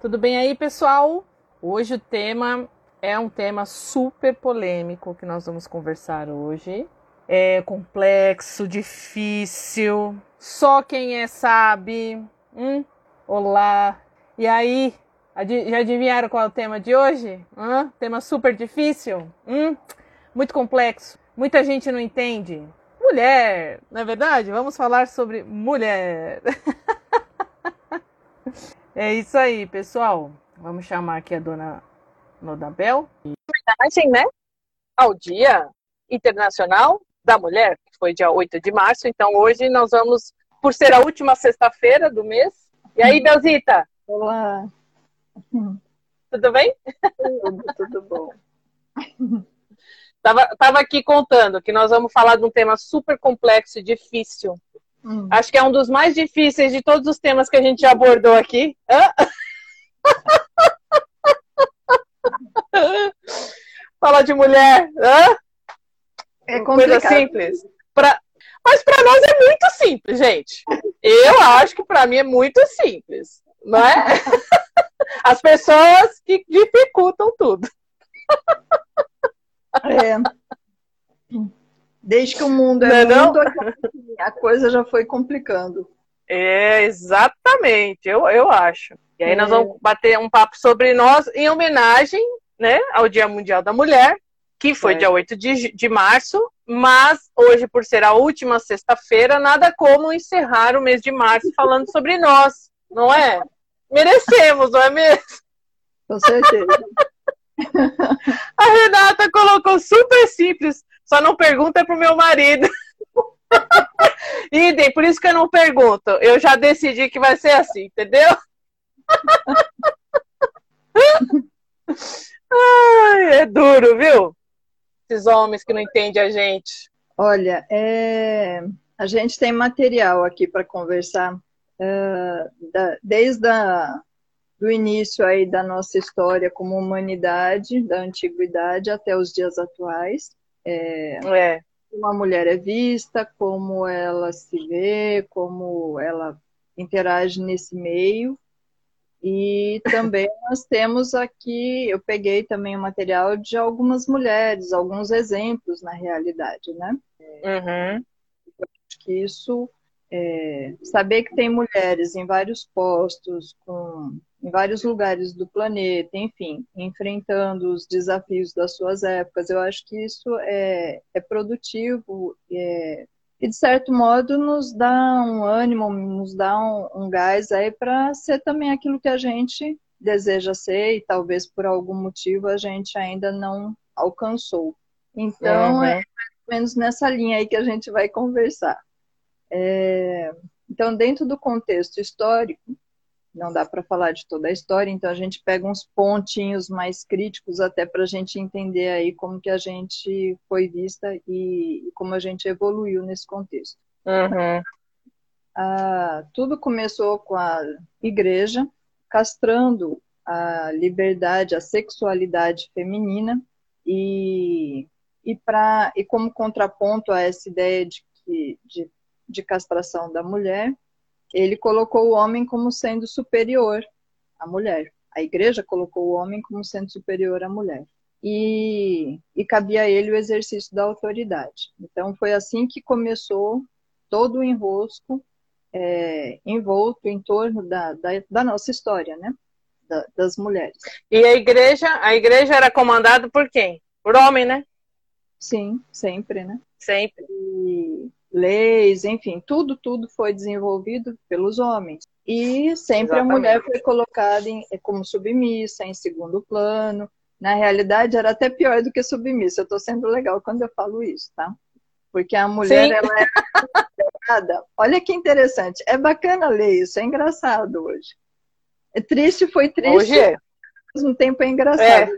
Tudo bem aí, pessoal? Hoje o tema é um tema super polêmico que nós vamos conversar hoje. É complexo, difícil, só quem é sabe. Hum? Olá. E aí, já adivinharam qual é o tema de hoje? Tema super difícil? Hum? Muito complexo. Muita gente não entende. Mulher, não é verdade? Vamos falar sobre mulher. É isso aí, pessoal. Vamos chamar aqui a dona Nodabel. Homenagem, né? Ao Dia Internacional da Mulher, que foi dia 8 de março. Então, hoje nós vamos, por ser a última sexta-feira do mês. E aí, Belzita? Olá. Tudo bem? Tudo, tudo bom. Tava, tava aqui contando que nós vamos falar de um tema super complexo e difícil, Hum. Acho que é um dos mais difíceis de todos os temas que a gente abordou aqui. Fala de mulher. Hã? É complicado. Coisa simples. Pra... Mas para nós é muito simples, gente. Eu acho que para mim é muito simples, não é? As pessoas que dificultam tudo. É. Desde que o mundo é não mundo, não? a coisa já foi complicando. É, exatamente, eu, eu acho. E aí é. nós vamos bater um papo sobre nós em homenagem né, ao Dia Mundial da Mulher, que foi é. dia 8 de, de março, mas hoje, por ser a última sexta-feira, nada como encerrar o mês de março falando sobre nós, não é? Merecemos, não é mesmo? Com certeza. a Renata colocou super simples. Só não pergunta pro meu marido. Idem, por isso que eu não pergunto. Eu já decidi que vai ser assim, entendeu? Ai, é duro, viu? Esses homens que não entendem a gente. Olha, é... a gente tem material aqui para conversar uh, da... desde a... do início aí da nossa história como humanidade, da antiguidade até os dias atuais. É, é. Como a mulher é vista, como ela se vê, como ela interage nesse meio. E também nós temos aqui, eu peguei também o material de algumas mulheres, alguns exemplos na realidade, né? Uhum. Acho que isso, é, saber que tem mulheres em vários postos, com em vários lugares do planeta, enfim, enfrentando os desafios das suas épocas. Eu acho que isso é, é produtivo é, e, de certo modo, nos dá um ânimo, nos dá um, um gás aí para ser também aquilo que a gente deseja ser e talvez por algum motivo a gente ainda não alcançou. Então, uhum. é mais ou menos nessa linha aí que a gente vai conversar. É, então, dentro do contexto histórico, não dá para falar de toda a história, então a gente pega uns pontinhos mais críticos até para a gente entender aí como que a gente foi vista e, e como a gente evoluiu nesse contexto. Uhum. Ah, tudo começou com a igreja castrando a liberdade, a sexualidade feminina e, e, pra, e como contraponto a essa ideia de, de, de castração da mulher, ele colocou o homem como sendo superior à mulher. A igreja colocou o homem como sendo superior à mulher. E, e cabia a ele o exercício da autoridade. Então, foi assim que começou todo o enrosco é, envolto em torno da, da, da nossa história, né? Da, das mulheres. E a igreja, a igreja era comandada por quem? Por homem, né? Sim, sempre, né? Sempre. E, leis, enfim, tudo, tudo foi desenvolvido pelos homens. E sempre Exatamente. a mulher foi colocada em, como submissa, em segundo plano. Na realidade, era até pior do que submissa. Eu estou sendo legal quando eu falo isso, tá? Porque a mulher, Sim. ela é Olha que interessante. É bacana ler isso, é engraçado hoje. É triste, foi triste. Hoje é. Ao mesmo tempo é engraçado.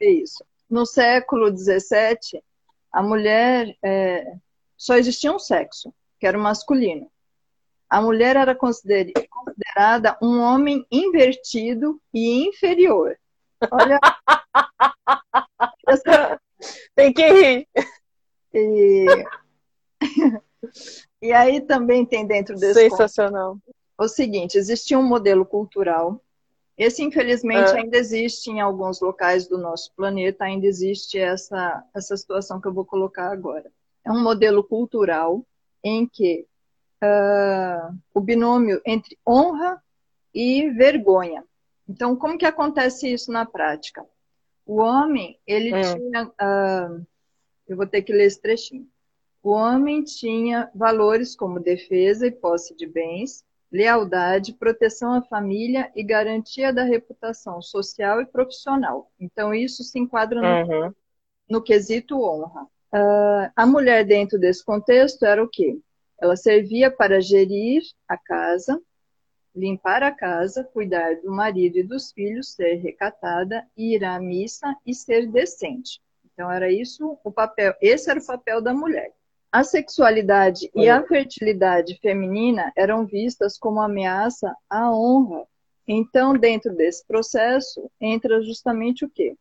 É. isso. No século XVII, a mulher é, só existia um sexo, que era o masculino. A mulher era considerada um homem invertido e inferior. Olha. essa... Tem que rir. E... e aí também tem dentro desse. Sensacional. O seguinte: existia um modelo cultural Esse, infelizmente, é. ainda existe em alguns locais do nosso planeta, ainda existe essa, essa situação que eu vou colocar agora. É um modelo cultural em que uh, o binômio entre honra e vergonha. Então, como que acontece isso na prática? O homem, ele é. tinha. Uh, eu vou ter que ler esse trechinho. O homem tinha valores como defesa e posse de bens, lealdade, proteção à família e garantia da reputação social e profissional. Então, isso se enquadra no, uhum. no quesito honra. Uh, a mulher, dentro desse contexto, era o quê? Ela servia para gerir a casa, limpar a casa, cuidar do marido e dos filhos, ser recatada, ir à missa e ser decente. Então era isso o papel, esse era o papel da mulher. A sexualidade e a fertilidade feminina eram vistas como ameaça à honra. Então, dentro desse processo, entra justamente o quê?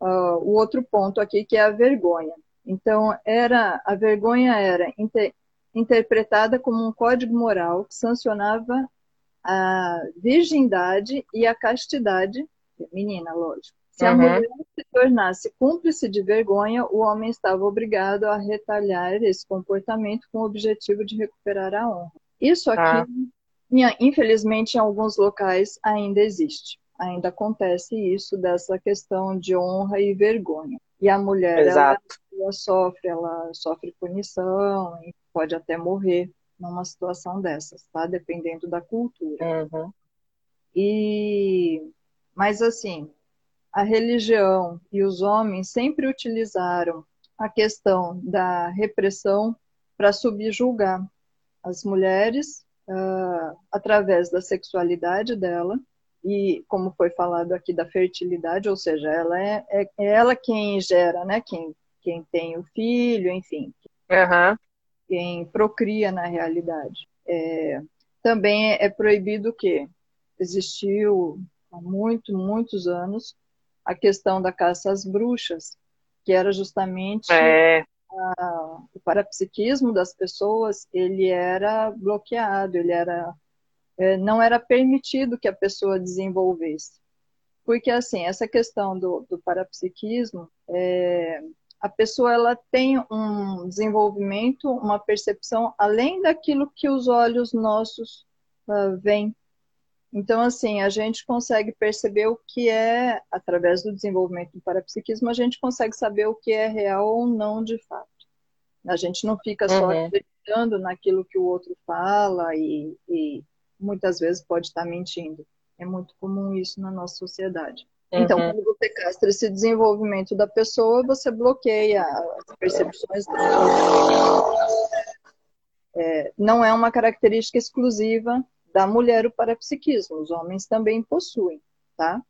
Uh, o outro ponto aqui, que é a vergonha. Então, era a vergonha era inter, interpretada como um código moral que sancionava a virgindade e a castidade feminina, lógico. Se a uhum. mulher se tornasse cúmplice de vergonha, o homem estava obrigado a retalhar esse comportamento com o objetivo de recuperar a honra. Isso aqui, ah. infelizmente, em alguns locais ainda existe. Ainda acontece isso dessa questão de honra e vergonha. E a mulher, ela, ela, sofre, ela sofre punição e pode até morrer numa situação dessas, tá? Dependendo da cultura. Uhum. E, mas assim, a religião e os homens sempre utilizaram a questão da repressão para subjugar as mulheres uh, através da sexualidade dela e como foi falado aqui da fertilidade, ou seja, ela é, é, é ela quem gera, né? Quem, quem tem o filho, enfim, uhum. quem procria na realidade. É, também é proibido que existiu há muito, muitos anos a questão da caça às bruxas, que era justamente é. a, o parapsiquismo das pessoas, ele era bloqueado, ele era é, não era permitido que a pessoa desenvolvesse. Porque, assim, essa questão do, do parapsiquismo, é, a pessoa ela tem um desenvolvimento, uma percepção além daquilo que os olhos nossos uh, veem. Então, assim, a gente consegue perceber o que é, através do desenvolvimento do parapsiquismo, a gente consegue saber o que é real ou não de fato. A gente não fica só uhum. acreditando naquilo que o outro fala e, e, muitas vezes pode estar mentindo. É muito comum isso na nossa sociedade. Então, uhum. quando você castra esse desenvolvimento da pessoa, você bloqueia as percepções dela. É, não é uma característica exclusiva da mulher o parapsiquismo, os homens também possuem, tá? tá.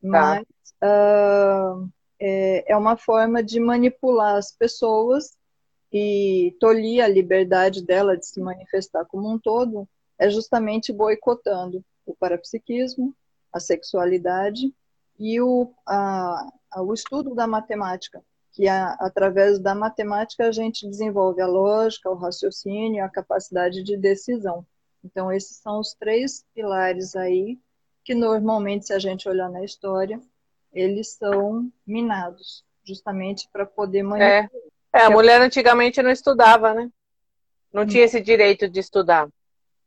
Mas tá. Uh, é, é uma forma de manipular as pessoas e tolir a liberdade dela de se manifestar como um todo, é justamente boicotando o parapsiquismo, a sexualidade e o, a, a, o estudo da matemática, que a, através da matemática a gente desenvolve a lógica, o raciocínio, a capacidade de decisão. Então, esses são os três pilares aí que normalmente, se a gente olhar na história, eles são minados, justamente para poder manipular. É. é, a mulher antigamente não estudava, né? Não tinha esse direito de estudar.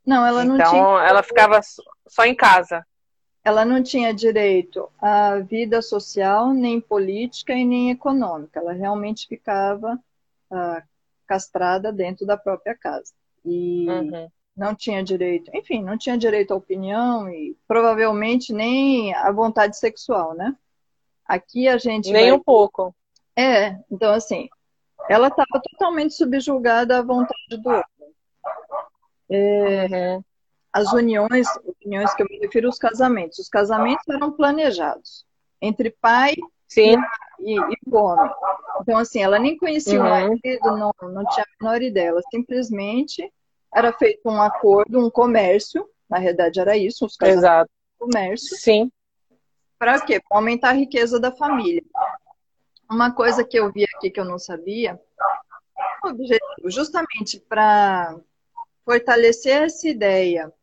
Não, ela não então, tinha. Então, ela ficava só em casa. Ela não tinha direito à vida social, nem política e nem econômica. Ela realmente ficava uh, castrada dentro da própria casa. E uhum não tinha direito, enfim, não tinha direito à opinião e provavelmente nem à vontade sexual, né? Aqui a gente. Nem vai... um pouco. É, então assim, ela estava totalmente subjugada à vontade do outro. É, uhum. As uniões, uniões que eu me refiro os casamentos, os casamentos eram planejados entre pai Sim. E, e, o homem. Então, assim, ela nem conhecia uhum. o marido, não, não tinha a menor ideia, ela simplesmente era feito um acordo, um comércio, na realidade era isso, os Exato. comércio. Sim. Para quê? Para aumentar a riqueza da família. Uma coisa que eu vi aqui que eu não sabia, objetivo justamente para fortalecer essa ideia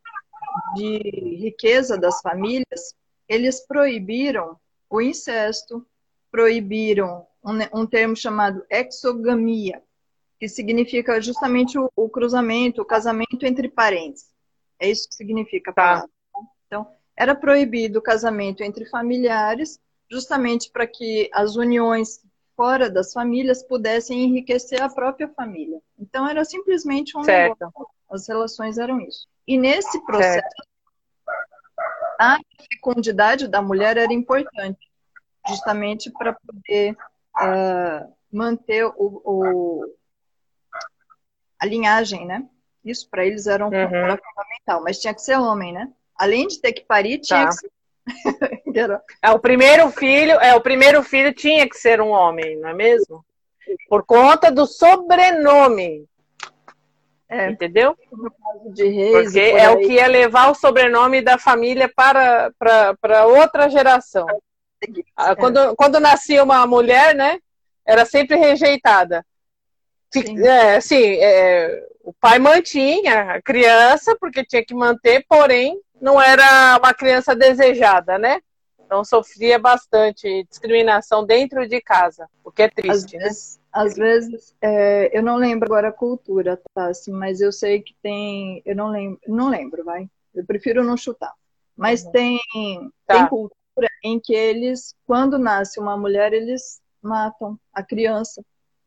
de riqueza das famílias, eles proibiram o incesto, proibiram um, um termo chamado exogamia, que significa justamente o, o, cruzamento, o casamento entre parentes. É isso que significa tá. Tá. Então, era proibido o casamento entre familiares, justamente para que as uniões fora das famílias pudessem enriquecer a própria família. Então, era simplesmente um certo. negócio. As relações eram isso. E nesse processo, certo. a fecundidade da mulher era importante, justamente para poder uh, manter o, o, a linhagem, né? Isso para eles era, um, uhum. fundamental, mas tinha que ser homem, né? Além de ter que parir, tinha tá. que ser é o primeiro filho, é o primeiro filho tinha que ser um homem, não é mesmo? Por conta do sobrenome. É. Entendeu? Porque é o que ia levar o sobrenome da família para, para, para outra geração. É. Quando, quando nascia uma mulher, né? Era sempre rejeitada. Sim. É, assim, é, o pai mantinha a criança porque tinha que manter, porém não era uma criança desejada, né? Então sofria bastante discriminação dentro de casa, o que é triste, às né? Vezes, às vezes, é, eu não lembro agora a cultura, tá? Assim, mas eu sei que tem, eu não lembro, não lembro, vai. Eu prefiro não chutar. Mas uhum. tem, tá. tem cultura em que eles, quando nasce uma mulher, eles matam a criança,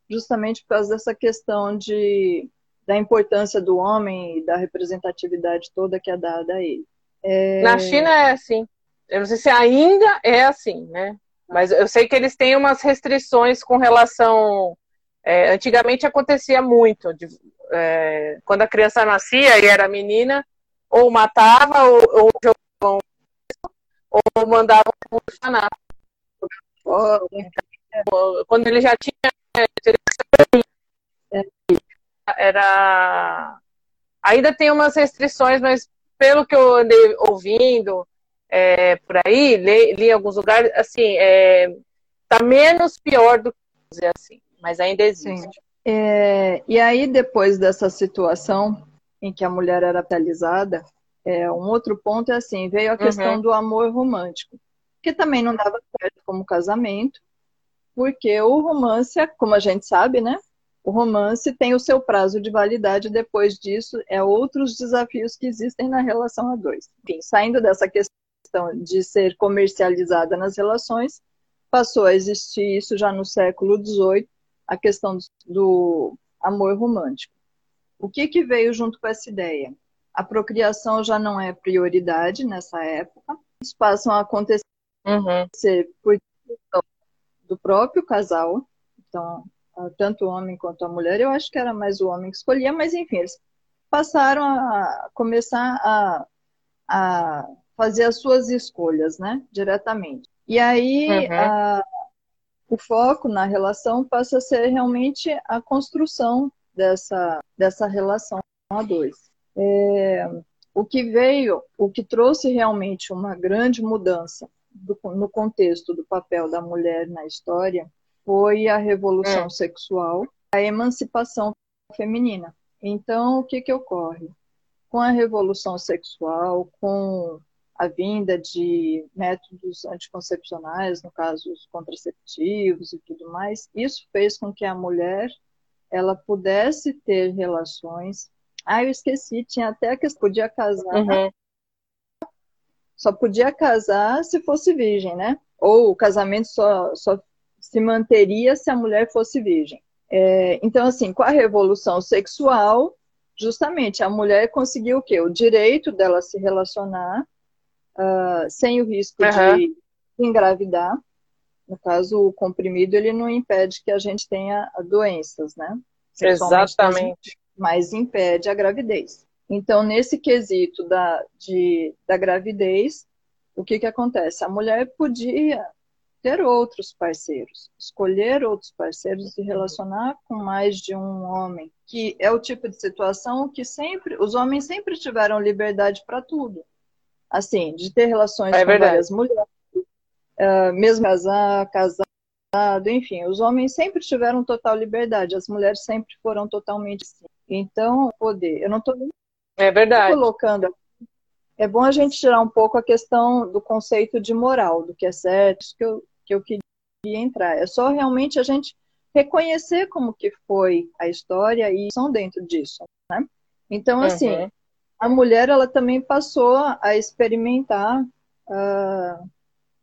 justamente por causa dessa questão de da importância do homem e da representatividade toda que é dada a ele. É... Na China é assim. Eu não sei se ainda é assim, né? Mas eu sei que eles têm umas restrições com relação. É, antigamente acontecia muito. De, é, quando a criança nascia e era menina, ou matava, ou, ou jogavam, ou mandavam orfanato. Quando ele já tinha. Era. Ainda tem umas restrições, mas pelo que eu andei ouvindo é, por aí, li, li, em alguns lugares, assim, é, tá menos pior do que dizer assim, mas ainda existe. É, e aí, depois dessa situação em que a mulher era penalizada, é, um outro ponto é assim, veio a questão uhum. do amor romântico, que também não dava certo como casamento, porque o romance, como a gente sabe, né, o romance tem o seu prazo de validade, depois disso, é outros desafios que existem na relação a dois. Enfim, saindo dessa questão de ser comercializada nas relações, passou a existir isso já no século XVIII, a questão do amor romântico. O que, que veio junto com essa ideia? A procriação já não é prioridade nessa época, eles passam a acontecer uhum. por do próprio casal, então tanto o homem quanto a mulher. Eu acho que era mais o homem que escolhia, mas enfim, eles passaram a começar a, a fazer as suas escolhas, né, diretamente. E aí uhum. a, o foco na relação passa a ser realmente a construção dessa, dessa relação a dois. É, o que veio, o que trouxe realmente uma grande mudança do, no contexto do papel da mulher na história foi a revolução é. sexual, a emancipação feminina. Então, o que, que ocorre? Com a revolução sexual, com a vinda de métodos anticoncepcionais, no caso os contraceptivos e tudo mais, isso fez com que a mulher ela pudesse ter relações. Ah, eu esqueci, tinha até que podia casar. Uhum. Só podia casar se fosse virgem, né? Ou o casamento só, só se manteria se a mulher fosse virgem. É, então, assim, com a revolução sexual, justamente a mulher conseguiu o quê? O direito dela se relacionar uh, sem o risco uhum. de engravidar. No caso, o comprimido ele não impede que a gente tenha doenças, né? Exatamente. Mas impede a gravidez. Então, nesse quesito da, de, da gravidez, o que, que acontece? A mulher podia ter outros parceiros, escolher outros parceiros e se relacionar com mais de um homem, que é o tipo de situação que sempre os homens sempre tiveram liberdade para tudo, assim, de ter relações é com verdade. várias mulheres, uh, mesmo casar, casado, enfim, os homens sempre tiveram total liberdade, as mulheres sempre foram totalmente assim. Então, poder, eu não estou é verdade. colocando é bom a gente tirar um pouco a questão do conceito de moral, do que é certo, isso que eu, que eu queria entrar. É só realmente a gente reconhecer como que foi a história e são dentro disso, né? Então, assim, uhum. A mulher, ela também passou a experimentar uh,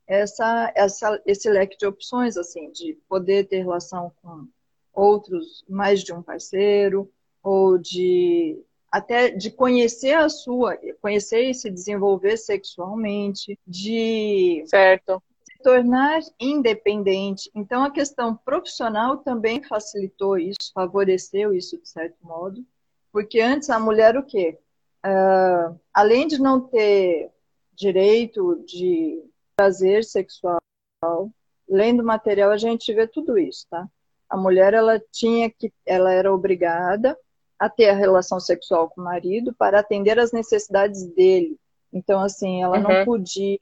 essa, essa, esse leque de opções, assim, de poder ter relação com outros, mais de um parceiro, ou de até de conhecer a sua, conhecer e se desenvolver sexualmente, de certo. se tornar independente. Então a questão profissional também facilitou isso, favoreceu isso de certo modo, porque antes a mulher o quê? Uh, além de não ter direito de prazer sexual, lendo material a gente vê tudo isso, tá? A mulher ela tinha que, ela era obrigada a ter a relação sexual com o marido para atender às necessidades dele. Então, assim, ela uhum. não podia,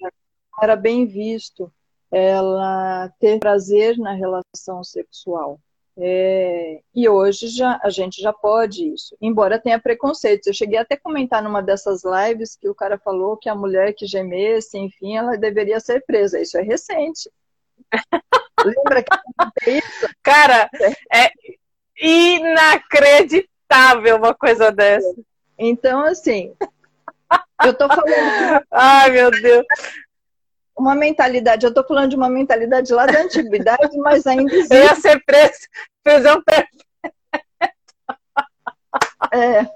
era bem visto ela ter prazer na relação sexual. É, e hoje já, a gente já pode isso, embora tenha preconceitos. Eu cheguei até a comentar numa dessas lives que o cara falou que a mulher que gemesse, enfim, ela deveria ser presa. Isso é recente. Lembra que isso? Cara, é inacreditável inacreditável uma coisa dessa. Então, assim, eu tô falando. Ai, meu Deus. Uma mentalidade, eu tô falando de uma mentalidade lá da antiguidade, mas ainda existe. Eu ia ser preso, prisão perfeita. É.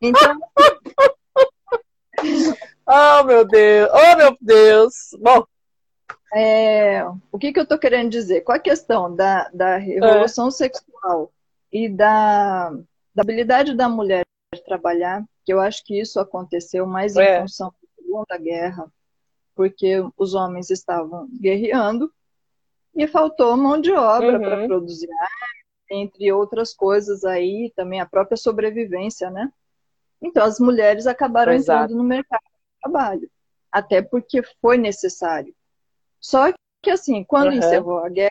Então. Oh, meu Deus! Oh, meu Deus! Bom. É, o que, que eu tô querendo dizer? Com a questão da, da revolução é. sexual e da, da habilidade da mulher trabalhar, que eu acho que isso aconteceu mais é. em função da Segunda Guerra, porque os homens estavam guerreando e faltou mão de obra uhum. para produzir, entre outras coisas aí, também a própria sobrevivência, né? Então as mulheres acabaram Exato. entrando no mercado de trabalho, até porque foi necessário. Só que assim, quando uhum. encerrou a guerra,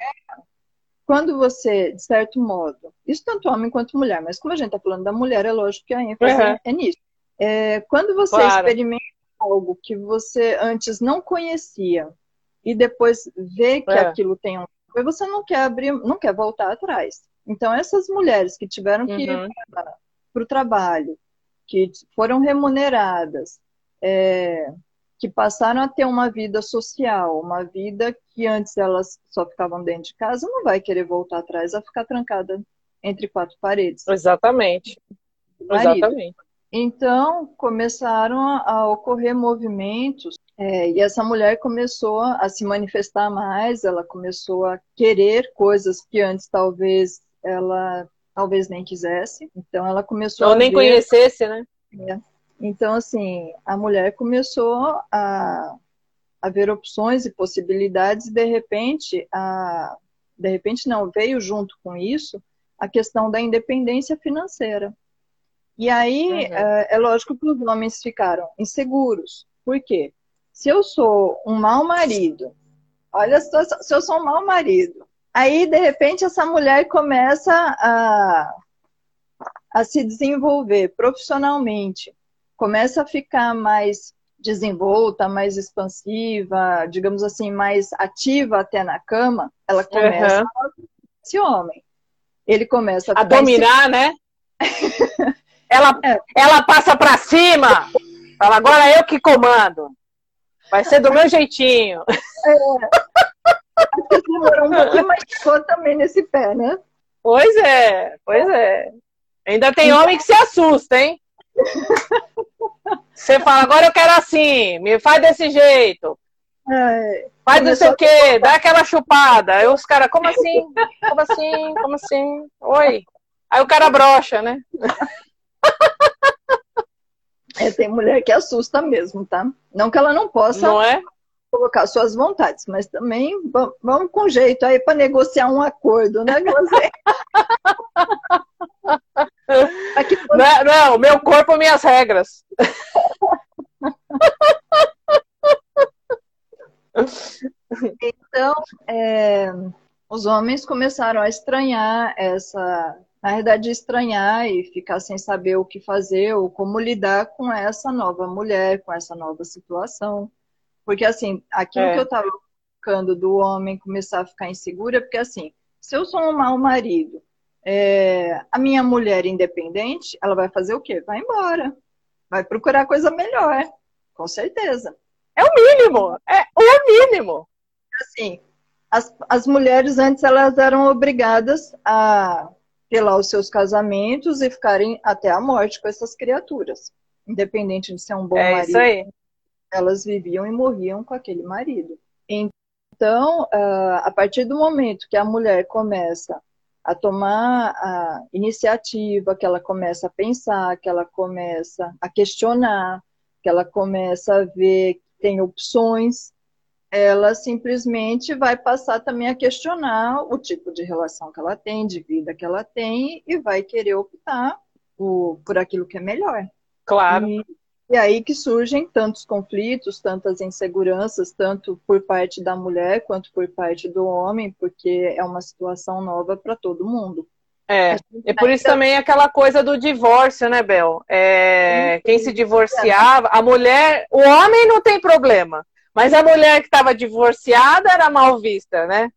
quando você, de certo modo, isso tanto homem quanto mulher, mas como a gente está falando da mulher, é lógico que a ênfase uhum. é nisso. É, quando você claro. experimenta algo que você antes não conhecia e depois vê que é. aquilo tem um você não quer abrir, não quer voltar atrás. Então essas mulheres que tiveram que uhum. ir para o trabalho, que foram remuneradas, é, que passaram a ter uma vida social, uma vida que antes elas só ficavam dentro de casa, não vai querer voltar atrás a ficar trancada entre quatro paredes. Exatamente. Exatamente. Então começaram a ocorrer movimentos é, e essa mulher começou a se manifestar mais, ela começou a querer coisas que antes talvez ela talvez nem quisesse. Então ela começou ou nem ver... conhecesse, né? É. Então, assim, a mulher começou a, a ver opções e possibilidades, e de repente, a, de repente não, veio junto com isso a questão da independência financeira. E aí, uhum. é, é lógico que os homens ficaram inseguros. Por quê? Se eu sou um mau marido, olha se eu sou um mau marido, aí de repente essa mulher começa a, a se desenvolver profissionalmente começa a ficar mais desenvolta, mais expansiva, digamos assim, mais ativa até na cama, ela começa uhum. a esse homem. Ele começa a, a dominar, esse... né? ela, é. ela passa para cima. Fala, agora eu que comando. Vai ser do meu jeitinho. É. Demorou um pouquinho, mas ficou também nesse pé, né? Pois é, pois é. Ainda tem homem que se assusta, hein? Você fala, agora eu quero assim, me faz desse jeito. É, faz não sei o quê, dá aquela chupada. Aí os caras, como assim? Como assim? Como assim? Oi. Aí o cara brocha, né? É, tem mulher que assusta mesmo, tá? Não que ela não possa não é? colocar suas vontades, mas também vamos com jeito aí para negociar um acordo, né, você? Aqui, não, não, meu corpo, minhas regras. Então, é, os homens começaram a estranhar essa, na verdade, estranhar e ficar sem saber o que fazer ou como lidar com essa nova mulher, com essa nova situação. Porque, assim, aquilo é. que eu estava colocando do homem começar a ficar insegura, porque, assim, se eu sou um mau marido, é, a minha mulher independente, ela vai fazer o quê? Vai embora. Vai procurar coisa melhor, com certeza. É o mínimo, é o mínimo. Assim, as, as mulheres antes elas eram obrigadas a ter lá os seus casamentos e ficarem até a morte com essas criaturas. Independente de ser um bom é marido. Isso aí. Elas viviam e morriam com aquele marido. Então, ah, a partir do momento que a mulher começa a tomar a iniciativa, que ela começa a pensar, que ela começa a questionar, que ela começa a ver que tem opções, ela simplesmente vai passar também a questionar o tipo de relação que ela tem, de vida que ela tem, e vai querer optar por, por aquilo que é melhor. Claro. E, e aí que surgem tantos conflitos, tantas inseguranças, tanto por parte da mulher quanto por parte do homem, porque é uma situação nova para todo mundo. É, e por isso também aquela coisa do divórcio, né, Bel? É, quem se divorciava, a mulher, o homem não tem problema, mas a mulher que estava divorciada era mal vista, né?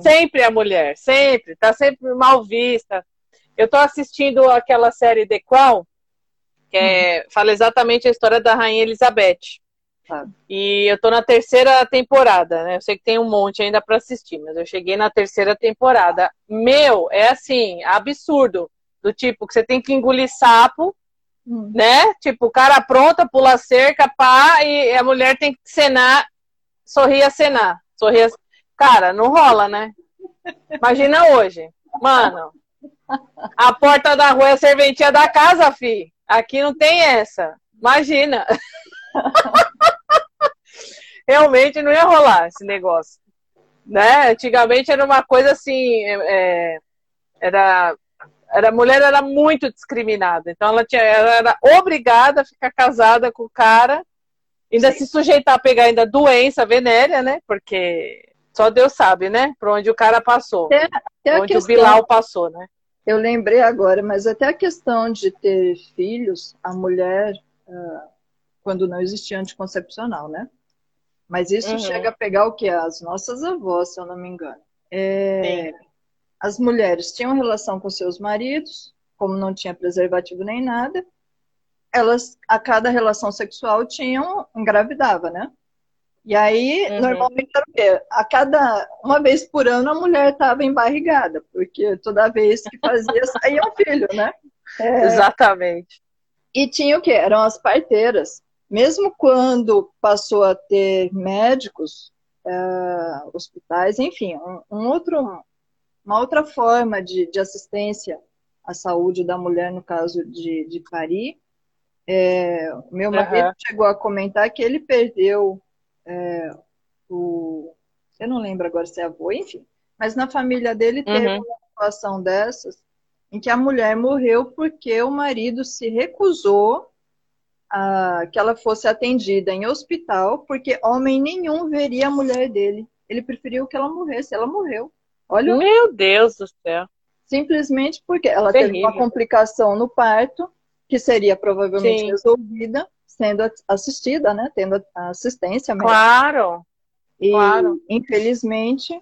Sempre a mulher, sempre, tá sempre mal vista. Eu tô assistindo aquela série The Crown, que é, uhum. fala exatamente a história da Rainha Elizabeth. Ah. E eu tô na terceira temporada, né? Eu sei que tem um monte ainda para assistir, mas eu cheguei na terceira temporada. Meu, é assim, absurdo. Do tipo, que você tem que engolir sapo, hum. né? Tipo, o cara pronta, pula cerca, pá, e a mulher tem que cenar, sorrir a cenar. Sorrir a... Cara, não rola, né? Imagina hoje. Mano, a porta da rua é a serventia da casa, fi. Aqui não tem essa. Imagina. Realmente não ia rolar esse negócio. Né? Antigamente era uma coisa assim, é, era, era a mulher era muito discriminada. Então ela, tinha, ela era obrigada a ficar casada com o cara, ainda Sim. se sujeitar a pegar ainda doença venérea, né? Porque só Deus sabe, né? Por onde o cara passou. Até, até onde questão... o Bilal passou, né? Eu lembrei agora, mas até a questão de ter filhos, a mulher, uh, quando não existia anticoncepcional, né? Mas isso uhum. chega a pegar o que? As nossas avós, se eu não me engano. É, as mulheres tinham relação com seus maridos, como não tinha preservativo nem nada, elas, a cada relação sexual, tinham, engravidava, né? E aí, uhum. normalmente era o quê? A cada uma vez por ano a mulher estava embarrigada, porque toda vez que fazia saía um filho, né? É... Exatamente. E tinha o quê? Eram as parteiras. Mesmo quando passou a ter médicos, é, hospitais, enfim, um, um, outro, uma outra forma de, de, assistência à saúde da mulher, no caso de, de parir, é, meu marido uhum. chegou a comentar que ele perdeu é, o. Eu não lembro agora se é avô, enfim. Mas na família dele teve uhum. uma situação dessas em que a mulher morreu porque o marido se recusou a que ela fosse atendida em hospital, porque homem nenhum veria a mulher dele. Ele preferiu que ela morresse. Ela morreu. Olha. Meu Deus do céu. Simplesmente porque ela Terrível. teve uma complicação no parto, que seria provavelmente Sim. resolvida, sendo assistida, né? Tendo assistência. Claro. E, claro. infelizmente,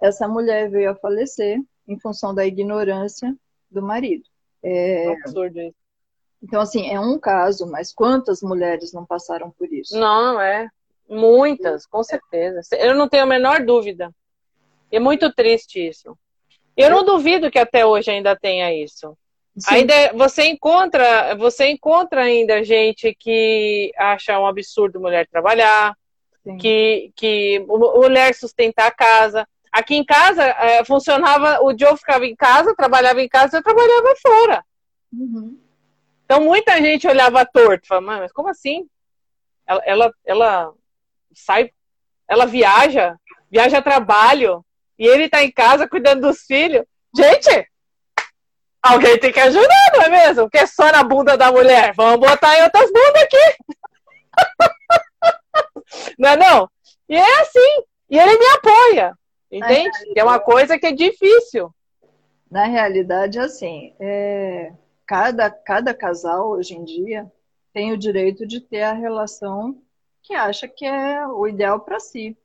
essa mulher veio a falecer em função da ignorância do marido. É... absurdo isso. Então, assim, é um caso, mas quantas mulheres não passaram por isso? Não, é. Muitas, com certeza. Eu não tenho a menor dúvida. É muito triste isso. Eu não duvido que até hoje ainda tenha isso. Sim. Ainda você encontra, você encontra ainda gente que acha um absurdo mulher trabalhar, que, que mulher sustentar a casa. Aqui em casa é, funcionava, o Joe ficava em casa, trabalhava em casa, eu trabalhava fora. Uhum. Então muita gente olhava torto, falava, mas como assim? Ela, ela, ela sai, ela viaja, viaja a trabalho, e ele tá em casa cuidando dos filhos. Gente, Alguém tem que ajudar, não é mesmo? Porque é só na bunda da mulher. Vamos botar em outras bundas aqui. não é não? E é assim. E ele me apoia. Entende? Ai, é uma coisa que é difícil. Na realidade, assim, é, cada, cada casal hoje em dia tem o direito de ter a relação que acha que é o ideal para si.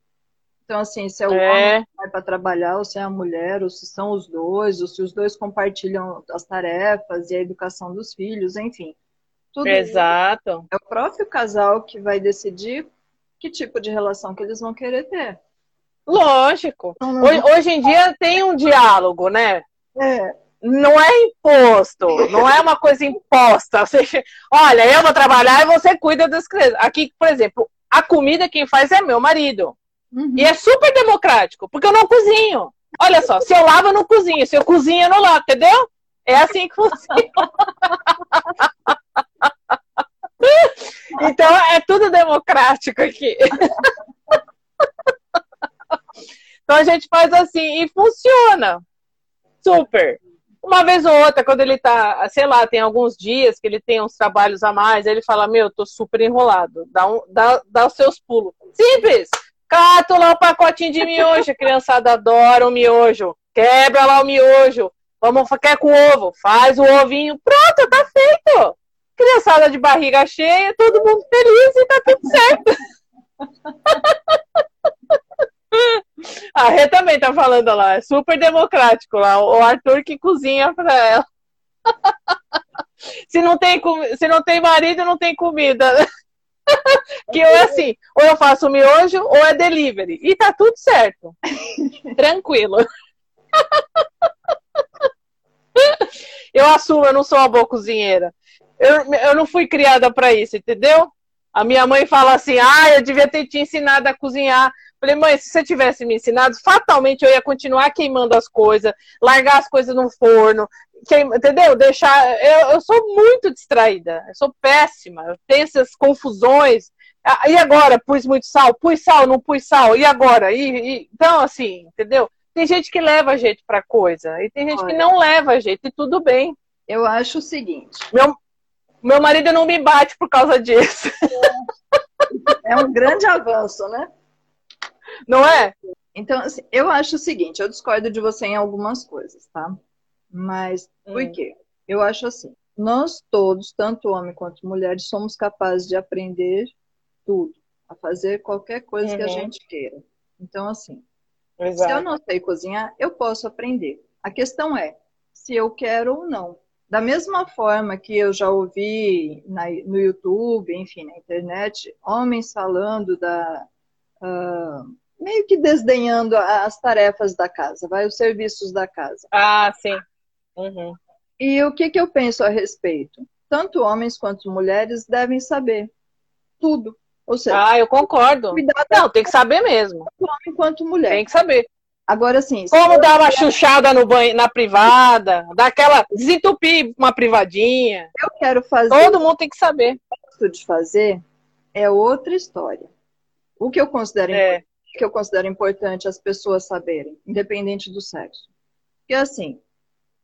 Então, assim, se é o é. homem que vai para trabalhar, ou se é a mulher, ou se são os dois, ou se os dois compartilham as tarefas e a educação dos filhos, enfim. Tudo Exato. É o próprio casal que vai decidir que tipo de relação que eles vão querer ter. Lógico. Então, hoje, hoje em dia tem um diálogo, né? É. Não é imposto, não é uma coisa imposta. Você, olha, eu vou trabalhar e você cuida das crianças. Aqui, por exemplo, a comida quem faz é meu marido. Uhum. E é super democrático, porque eu não cozinho. Olha só, se eu lavo, eu não cozinho. Se eu cozinho, eu não lavo, entendeu? É assim que funciona. então, é tudo democrático aqui. então, a gente faz assim e funciona. Super. Uma vez ou outra, quando ele tá, sei lá, tem alguns dias que ele tem uns trabalhos a mais, ele fala: Meu, tô super enrolado. Dá, um, dá, dá os seus pulos. Simples! Cato lá o um pacotinho de miojo. A criançada adora o miojo. Quebra lá o miojo. Vamos, quer com ovo? Faz o ovinho. Pronto, tá feito. Criançada de barriga cheia, todo mundo feliz e tá tudo certo. A Rê também tá falando lá, é super democrático lá. O Arthur que cozinha pra ela. Se não tem, se não tem marido, não tem comida. que ou é assim, ou eu faço miojo ou é delivery. E tá tudo certo. Tranquilo. eu assumo, eu não sou uma boa cozinheira. Eu, eu não fui criada para isso, entendeu? A minha mãe fala assim: ah, eu devia ter te ensinado a cozinhar. Falei, mãe, se você tivesse me ensinado, fatalmente eu ia continuar queimando as coisas, largar as coisas no forno, entendeu? Deixar. Eu, eu sou muito distraída, eu sou péssima, eu tenho essas confusões. Ah, e agora? Pus muito sal? Pus sal, não pus sal? E agora? E, e... Então, assim, entendeu? Tem gente que leva jeito pra coisa, e tem gente Olha, que não leva jeito, e tudo bem. Eu acho o seguinte. Meu, meu marido não me bate por causa disso. É um grande avanço, né? Não é? Então, assim, eu acho o seguinte, eu discordo de você em algumas coisas, tá? Mas por hum. quê? Eu acho assim, nós todos, tanto homem quanto mulher, somos capazes de aprender tudo, a fazer qualquer coisa uhum. que a uhum. gente queira. Então, assim, Exato. se eu não sei cozinhar, eu posso aprender. A questão é se eu quero ou não. Da mesma forma que eu já ouvi na, no YouTube, enfim, na internet, homens falando da, uh, meio que desdenhando as tarefas da casa, vai, os serviços da casa. Ah, sim. Uhum. E o que, que eu penso a respeito? Tanto homens quanto mulheres devem saber tudo. Ou seja, ah, eu concordo. Não, tem que saber mesmo. Tanto homem quanto mulher. Tem que saber. Agora sim. Como dar uma chuchada no banho, na privada, dar aquela. desentupir uma privadinha. Eu quero fazer. Todo mundo tem que saber. O de fazer é outra história. O que eu considero é. que eu considero importante as pessoas saberem, independente do sexo. Porque assim,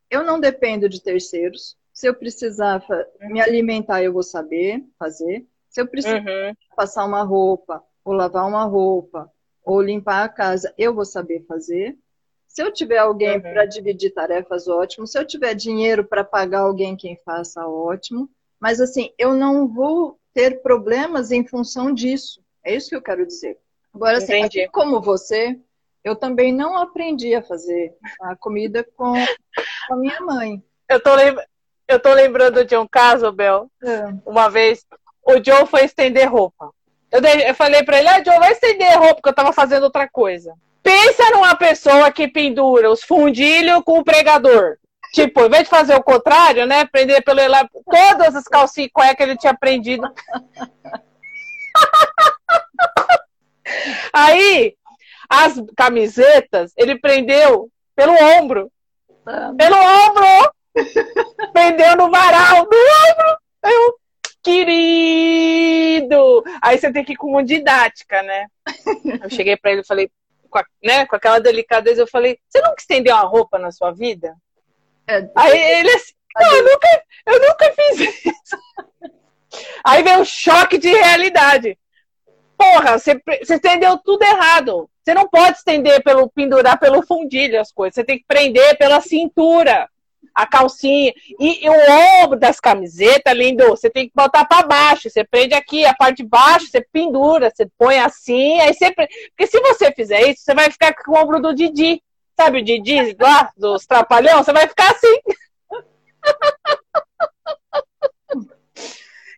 eu não dependo de terceiros. Se eu precisar me alimentar, eu vou saber fazer. Se eu precisar uhum. passar uma roupa, ou lavar uma roupa, ou limpar a casa, eu vou saber fazer. Se eu tiver alguém uhum. para dividir tarefas, ótimo. Se eu tiver dinheiro para pagar alguém quem faça, ótimo. Mas assim, eu não vou ter problemas em função disso. É isso que eu quero dizer. Agora, assim, assim, como você, eu também não aprendi a fazer a comida com a minha mãe. Eu tô, eu tô lembrando de um caso, Bel. É. Uma vez, o Joe foi estender roupa. Eu, dei, eu falei pra ele, ah, Joe, vai estender roupa, porque eu tava fazendo outra coisa. Pensa numa pessoa que pendura os fundilhos com o pregador. Tipo, ao invés de fazer o contrário, né? Prender pelo todas as calcinhas cueca ele tinha prendido. Aí, as camisetas, ele prendeu pelo ombro. Pelo ombro! prendeu no varal do ombro! Eu, querido! Aí você tem que ir com uma didática, né? Eu cheguei pra ele e falei, com, a, né, com aquela delicadeza, eu falei, você nunca estendeu uma roupa na sua vida? É, Aí ele assim, não, eu nunca, eu nunca fiz isso. Aí veio um choque de realidade. Porra, você, você entendeu tudo errado. Você não pode estender pelo pendurar pelo fundilho as coisas. Você tem que prender pela cintura a calcinha. E, e, o ombro das camisetas, lindo, você tem que botar para baixo. Você prende aqui, a parte de baixo, você pendura, você põe assim, aí você. Porque se você fizer isso, você vai ficar com o ombro do Didi. Sabe o Didi lá, dos Trapalhão? Você vai ficar assim.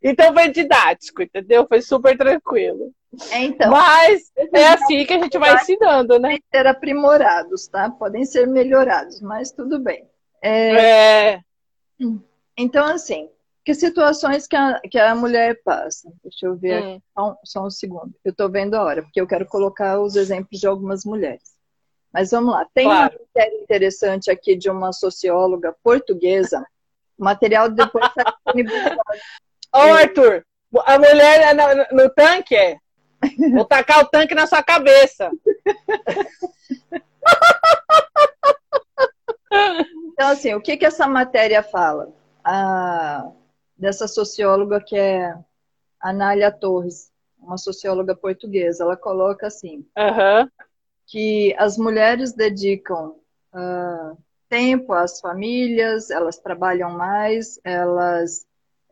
então foi didático, entendeu? Foi super tranquilo. É, então. Mas é assim que a gente vai ensinando, né? Podem ser aprimorados, tá? Podem ser melhorados, mas tudo bem. É... é... Então, assim, que situações que a, que a mulher passa? Deixa eu ver hum. aqui, só, um, só um segundo. Eu estou vendo a hora, porque eu quero colocar os exemplos de algumas mulheres. Mas vamos lá. Tem claro. uma matéria interessante aqui de uma socióloga portuguesa. O material depois está disponibilizado. Ô, Arthur, a mulher no, no tanque é? Vou tacar o tanque na sua cabeça. Então, assim, o que, que essa matéria fala? A, dessa socióloga que é Anália Torres, uma socióloga portuguesa, ela coloca assim, uhum. que as mulheres dedicam uh, tempo às famílias, elas trabalham mais, elas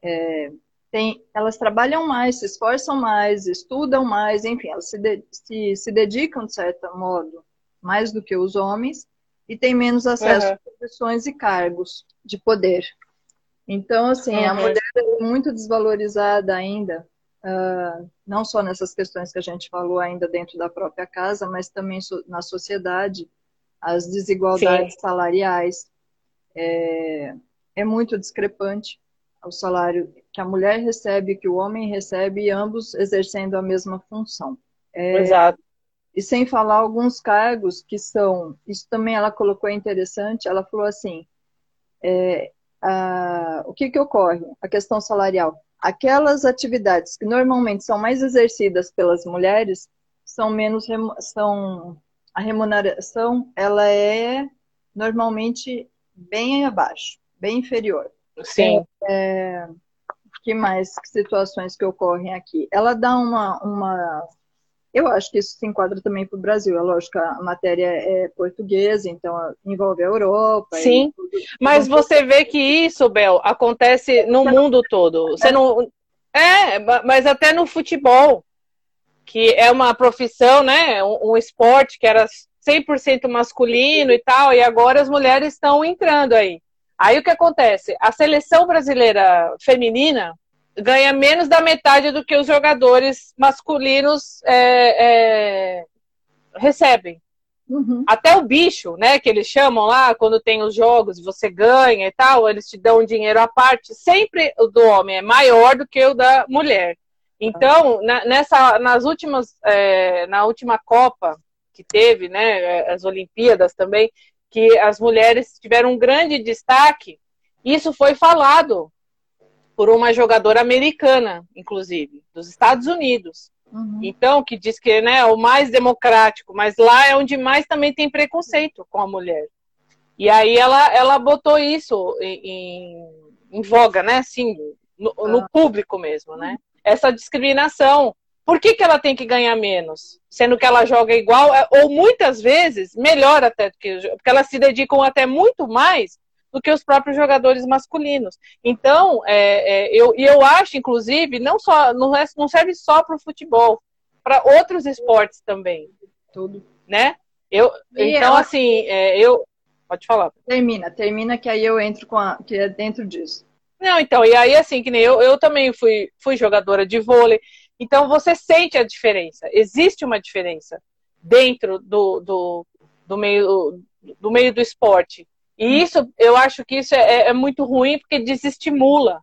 é, têm, elas trabalham mais, se esforçam mais, estudam mais, enfim, elas se, de, se, se dedicam, de certo modo, mais do que os homens, e tem menos acesso uhum. a posições e cargos de poder. Então, assim, uhum. a mulher é muito desvalorizada ainda, uh, não só nessas questões que a gente falou ainda dentro da própria casa, mas também so na sociedade, as desigualdades Sim. salariais. É, é muito discrepante o salário que a mulher recebe, que o homem recebe, e ambos exercendo a mesma função. É, Exato. E sem falar alguns cargos que são, isso também ela colocou interessante, ela falou assim, é, a, o que que ocorre? A questão salarial. Aquelas atividades que normalmente são mais exercidas pelas mulheres são menos, são, a remuneração, ela é normalmente bem abaixo, bem inferior. Sim. É, que mais que situações que ocorrem aqui? Ela dá uma, uma eu acho que isso se enquadra também para o Brasil. É lógico, a matéria é portuguesa, então envolve a Europa. Sim, tudo, mas você vê que isso, Bel, acontece no mundo todo. Você não... É, mas até no futebol, que é uma profissão, né? Um, um esporte que era 100% masculino e tal, e agora as mulheres estão entrando aí. Aí o que acontece? A seleção brasileira feminina ganha menos da metade do que os jogadores masculinos é, é, recebem. Uhum. Até o bicho, né, que eles chamam lá, quando tem os jogos, você ganha e tal, eles te dão dinheiro à parte, sempre o do homem é maior do que o da mulher. Então, na, nessa, nas últimas, é, na última Copa que teve, né, as Olimpíadas também, que as mulheres tiveram um grande destaque, isso foi falado por uma jogadora americana, inclusive, dos Estados Unidos. Uhum. Então, que diz que né, é o mais democrático, mas lá é onde mais também tem preconceito com a mulher. E aí ela, ela botou isso em, em voga, né? Assim, no, no, ah. público mesmo, né? Essa discriminação. Por que, que ela tem que ganhar menos? Sendo que ela joga igual, é, ou muitas vezes, melhor até, porque elas se dedicam até muito mais do que os próprios jogadores masculinos. Então, é, é, eu, eu acho, inclusive, não só não, é, não serve só para o futebol, para outros esportes também. Tudo. Né? Eu, então, assim, é, eu. Pode falar. Termina, termina que aí eu entro com a. que é dentro disso. Não, então, e aí assim, que nem eu, eu também fui, fui jogadora de vôlei. Então você sente a diferença. Existe uma diferença dentro do, do, do meio do meio do esporte. E hum. isso, eu acho que isso é, é muito ruim porque desestimula,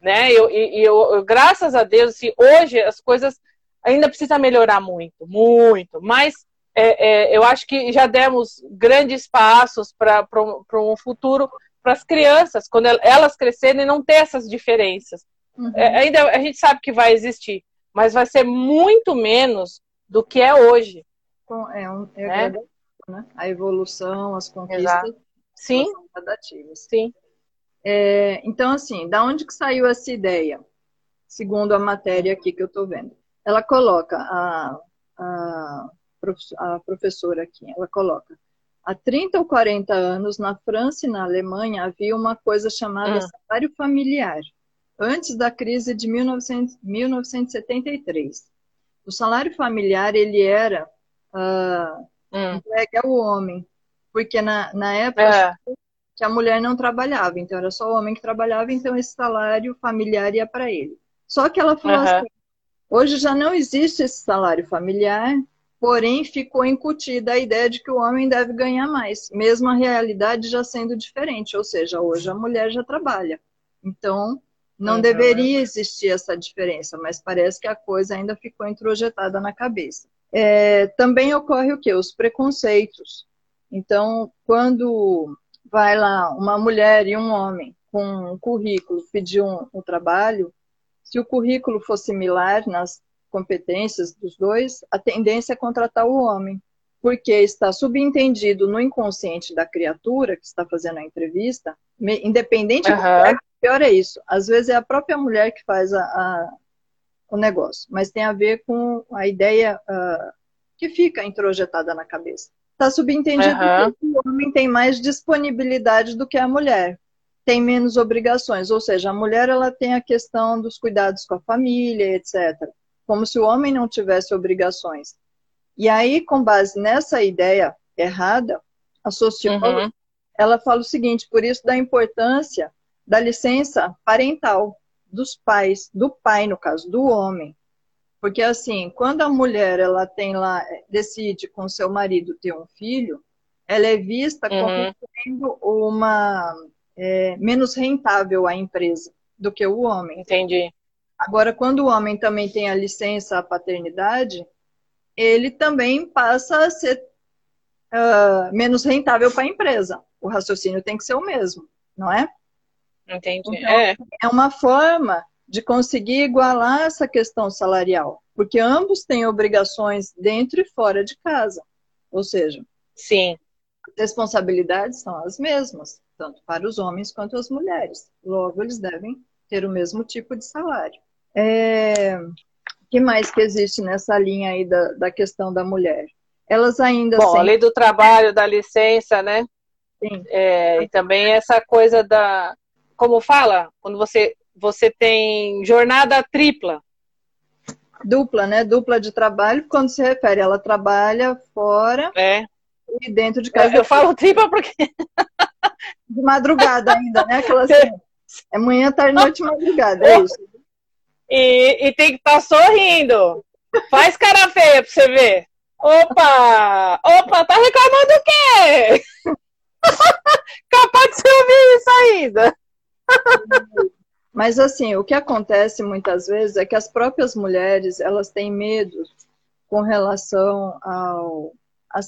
né? E eu, eu, eu, graças a Deus, assim, hoje as coisas ainda precisa melhorar muito, muito, mas é, é, eu acho que já demos grandes passos para um futuro para as crianças, quando elas crescerem, não ter essas diferenças. Uhum. É, ainda a gente sabe que vai existir, mas vai ser muito menos do que é hoje. É, um, é né? né? A evolução, as conquistas Exato. Sim. Sim. É, então, assim, da onde que saiu essa ideia? Segundo a matéria aqui que eu estou vendo. Ela coloca a, a a professora aqui, ela coloca, há 30 ou 40 anos, na França e na Alemanha, havia uma coisa chamada hum. salário familiar, antes da crise de 1900, 1973. O salário familiar, ele era uh, hum. entregue ao homem, porque na, na época é. que a mulher não trabalhava, então era só o homem que trabalhava, então esse salário familiar ia para ele. Só que ela falou uhum. assim, hoje já não existe esse salário familiar, porém ficou incutida a ideia de que o homem deve ganhar mais, mesmo a realidade já sendo diferente, ou seja, hoje a mulher já trabalha. Então, não uhum. deveria existir essa diferença, mas parece que a coisa ainda ficou introjetada na cabeça. É, também ocorre o que? Os preconceitos. Então, quando vai lá uma mulher e um homem com um currículo pedir um, um trabalho, se o currículo for similar nas competências dos dois, a tendência é contratar o homem, porque está subentendido no inconsciente da criatura que está fazendo a entrevista, independente uhum. do pior é isso. Às vezes é a própria mulher que faz a, a o negócio, mas tem a ver com a ideia uh, que fica introjetada na cabeça. Está subentendido uhum. que o homem tem mais disponibilidade do que a mulher, tem menos obrigações, ou seja, a mulher ela tem a questão dos cuidados com a família, etc. Como se o homem não tivesse obrigações. E aí, com base nessa ideia errada, a socióloga, uhum. ela fala o seguinte, por isso da importância da licença parental dos pais, do pai no caso, do homem. Porque assim, quando a mulher ela tem lá decide com seu marido ter um filho, ela é vista uhum. como sendo uma é, menos rentável à empresa do que o homem. Entendi. Agora, quando o homem também tem a licença à paternidade, ele também passa a ser uh, menos rentável para a empresa. O raciocínio tem que ser o mesmo, não é? Entendi. Então, é. é uma forma de conseguir igualar essa questão salarial, porque ambos têm obrigações dentro e fora de casa. Ou seja, sim. as responsabilidades são as mesmas, tanto para os homens quanto as mulheres. Logo, eles devem ter o mesmo tipo de salário. É... O que mais que existe nessa linha aí da, da questão da mulher? Elas ainda. Bom, sempre... a lei do trabalho, da licença, né? Sim. É, e também essa coisa da, como fala, quando você, você tem jornada tripla. Dupla, né? Dupla de trabalho, quando se refere, ela trabalha fora é. e dentro de casa. Eu, eu falo tripla porque. De madrugada ainda, né? Aquela assim, é manhã, tarde, noite, madrugada, é isso. E, e tem que estar tá sorrindo. Faz cara feia pra você ver. Opa! Opa, tá reclamando o quê? Capaz de você ouvir isso ainda. Mas assim, o que acontece muitas vezes é que as próprias mulheres elas têm medo com relação ao a,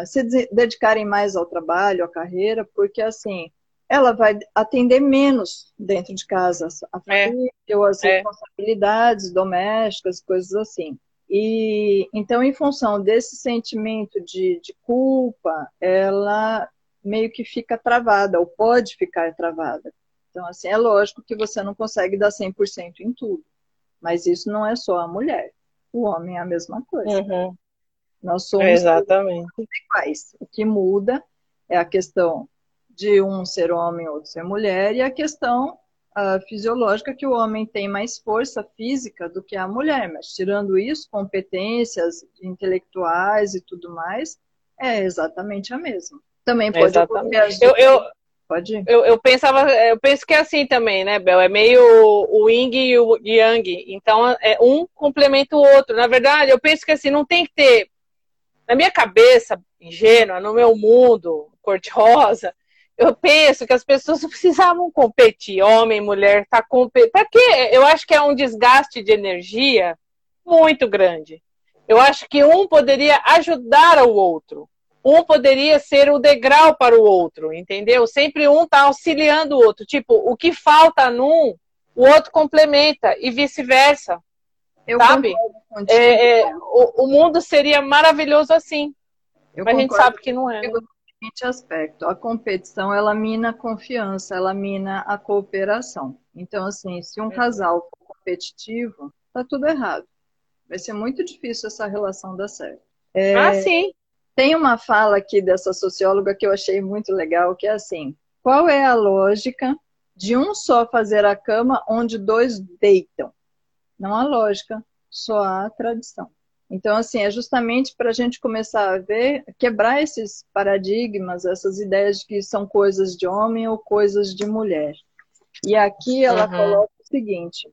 a se dedicarem mais ao trabalho, à carreira, porque assim ela vai atender menos dentro de casa a é. família é. ou as é. responsabilidades domésticas, coisas assim. E então, em função desse sentimento de, de culpa, ela meio que fica travada, ou pode ficar travada. Então, assim, é lógico que você não consegue dar 100% em tudo. Mas isso não é só a mulher. O homem é a mesma coisa. Uhum. Nós somos Exatamente. iguais. O que muda é a questão de um ser homem ou outro ser mulher e a questão uh, fisiológica que o homem tem mais força física do que a mulher. Mas tirando isso, competências intelectuais e tudo mais, é exatamente a mesma. Também pode Exatamente. Eu, eu, Pode ir. Eu, eu pensava, eu penso que é assim também, né, Bel? É meio o yin e o yang. Então, é um complementa o outro. Na verdade, eu penso que assim, não tem que ter. Na minha cabeça, ingênua, no meu mundo, cor-de-rosa, eu penso que as pessoas precisavam competir, homem, mulher, tá competindo. Para quê? Eu acho que é um desgaste de energia muito grande. Eu acho que um poderia ajudar o outro um poderia ser o degrau para o outro, entendeu? Sempre um está auxiliando o outro. Tipo, o que falta num, o outro complementa e vice-versa. Sabe? É, é, o, o, mundo seria maravilhoso assim. Eu mas a gente sabe que não é. Né? seguinte aspecto, a competição ela mina a confiança, ela mina a cooperação. Então, assim, se um casal for competitivo, tá tudo errado. Vai ser muito difícil essa relação dar certo. É, ah, sim. Tem uma fala aqui dessa socióloga que eu achei muito legal, que é assim: qual é a lógica de um só fazer a cama onde dois deitam? Não há lógica, só há tradição. Então, assim, é justamente para a gente começar a ver, quebrar esses paradigmas, essas ideias de que são coisas de homem ou coisas de mulher. E aqui ela uhum. coloca o seguinte: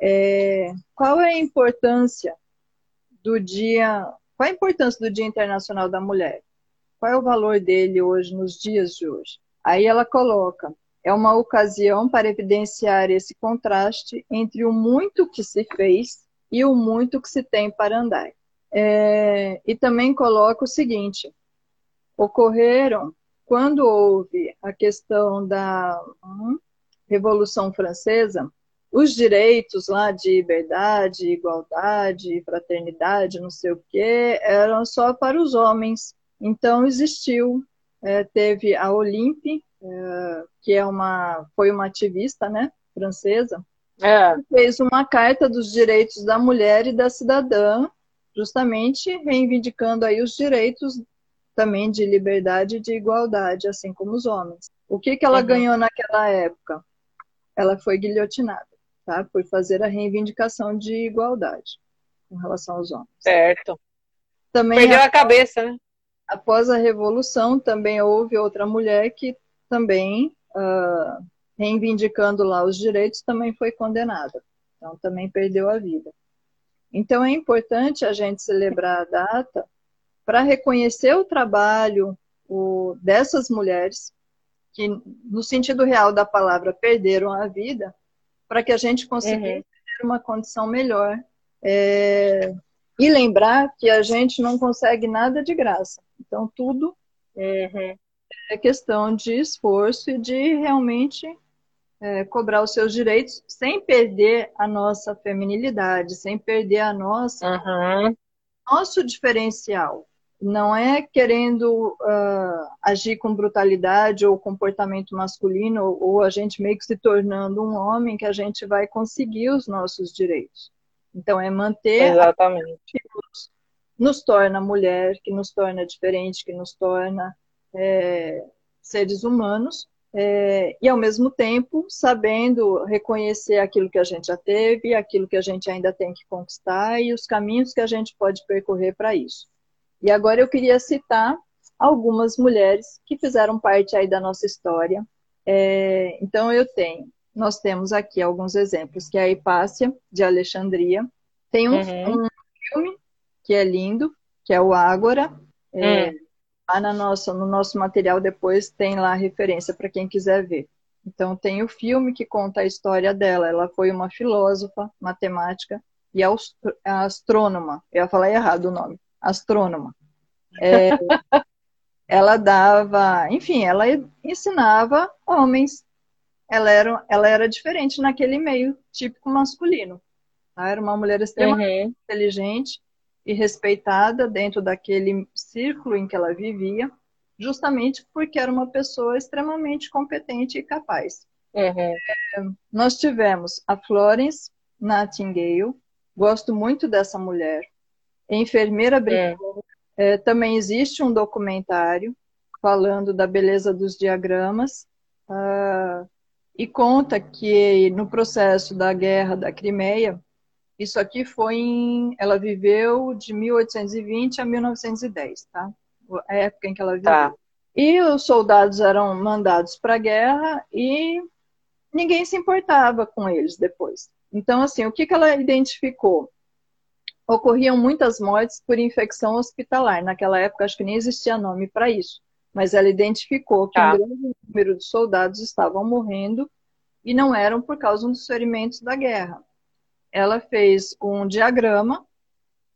é, qual é a importância do dia? Qual a importância do Dia Internacional da Mulher? Qual é o valor dele hoje, nos dias de hoje? Aí ela coloca: é uma ocasião para evidenciar esse contraste entre o muito que se fez e o muito que se tem para andar. É, e também coloca o seguinte: ocorreram, quando houve a questão da hum, Revolução Francesa, os direitos lá de liberdade, igualdade, fraternidade, não sei o quê, eram só para os homens. Então existiu, é, teve a Olympe, é, que é uma, foi uma ativista, né, francesa, é. fez uma carta dos direitos da mulher e da cidadã, justamente reivindicando aí os direitos também de liberdade e de igualdade, assim como os homens. O que, que ela uhum. ganhou naquela época? Ela foi guilhotinada, tá? Por fazer a reivindicação de igualdade com relação aos homens. Certo. Também Perdeu a cabeça, né? Após a Revolução, também houve outra mulher que também uh, reivindicando lá os direitos, também foi condenada. Então, também perdeu a vida. Então, é importante a gente celebrar a data para reconhecer o trabalho o, dessas mulheres que, no sentido real da palavra, perderam a vida, para que a gente consiga uhum. ter uma condição melhor. É, e lembrar que a gente não consegue nada de graça. Então, tudo uhum. é questão de esforço e de realmente é, cobrar os seus direitos sem perder a nossa feminilidade, sem perder a nossa uhum. nosso diferencial. Não é querendo uh, agir com brutalidade ou comportamento masculino ou, ou a gente meio que se tornando um homem que a gente vai conseguir os nossos direitos. Então é manter Exatamente. que nos, nos torna mulher, que nos torna diferente, que nos torna é, seres humanos, é, e ao mesmo tempo sabendo reconhecer aquilo que a gente já teve, aquilo que a gente ainda tem que conquistar e os caminhos que a gente pode percorrer para isso. E agora eu queria citar algumas mulheres que fizeram parte aí da nossa história. É, então eu tenho, nós temos aqui alguns exemplos, que é a Hipácia de Alexandria. Tem um, uhum. um filme que é lindo, que é o Ágora. É, hum. Lá na nossa, no nosso material depois tem lá a referência para quem quiser ver. Então tem o filme que conta a história dela. Ela foi uma filósofa, matemática e astrônoma. Eu ia falar errado o nome. Astrônoma. É, ela dava, enfim, ela ensinava homens. Ela era, ela era diferente naquele meio típico masculino. Ela era uma mulher extremamente uhum. inteligente, e respeitada dentro daquele círculo em que ela vivia, justamente porque era uma pessoa extremamente competente e capaz. Uhum. É, nós tivemos a Florence Nightingale, gosto muito dessa mulher, enfermeira britânica. É. É, também existe um documentário falando da beleza dos diagramas uh, e conta que no processo da guerra da Crimeia isso aqui foi em. Ela viveu de 1820 a 1910, tá? A época em que ela viveu. Tá. E os soldados eram mandados para a guerra e ninguém se importava com eles depois. Então, assim, o que, que ela identificou? Ocorriam muitas mortes por infecção hospitalar. Naquela época, acho que nem existia nome para isso. Mas ela identificou que tá. um grande número de soldados estavam morrendo e não eram por causa dos ferimentos da guerra ela fez um diagrama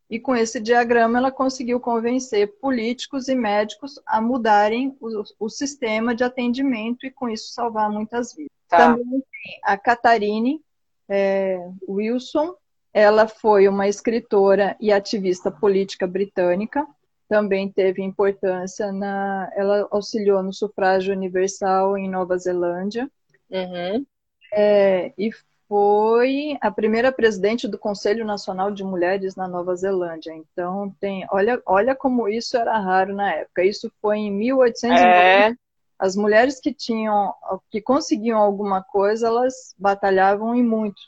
e com esse diagrama ela conseguiu convencer políticos e médicos a mudarem o, o sistema de atendimento e com isso salvar muitas vidas. Tá. Também tem a Catarine é, Wilson, ela foi uma escritora e ativista política britânica, também teve importância na, ela auxiliou no sufrágio universal em Nova Zelândia. Uhum. É, e foi a primeira presidente do Conselho Nacional de Mulheres na Nova Zelândia. Então, tem, olha, olha como isso era raro na época. Isso foi em 1890. É. As mulheres que tinham, que conseguiam alguma coisa, elas batalhavam e muito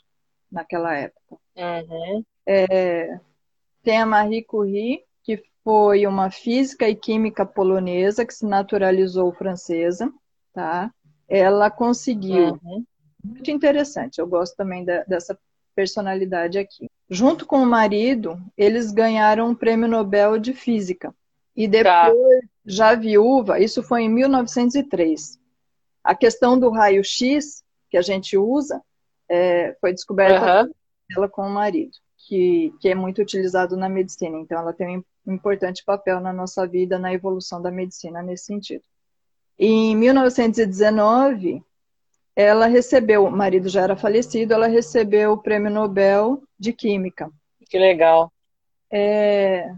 naquela época. Uhum. É, tem a Marie Curie, que foi uma física e química polonesa que se naturalizou francesa, tá? Ela conseguiu uhum muito interessante. Eu gosto também da, dessa personalidade aqui. Junto com o marido, eles ganharam o um prêmio Nobel de Física. E depois, tá. já viúva, isso foi em 1903. A questão do raio-x que a gente usa é, foi descoberta uhum. ela com o marido, que, que é muito utilizado na medicina. Então, ela tem um importante papel na nossa vida, na evolução da medicina nesse sentido. Em 1919, ela recebeu, o marido já era falecido, ela recebeu o prêmio Nobel de Química. Que legal. É,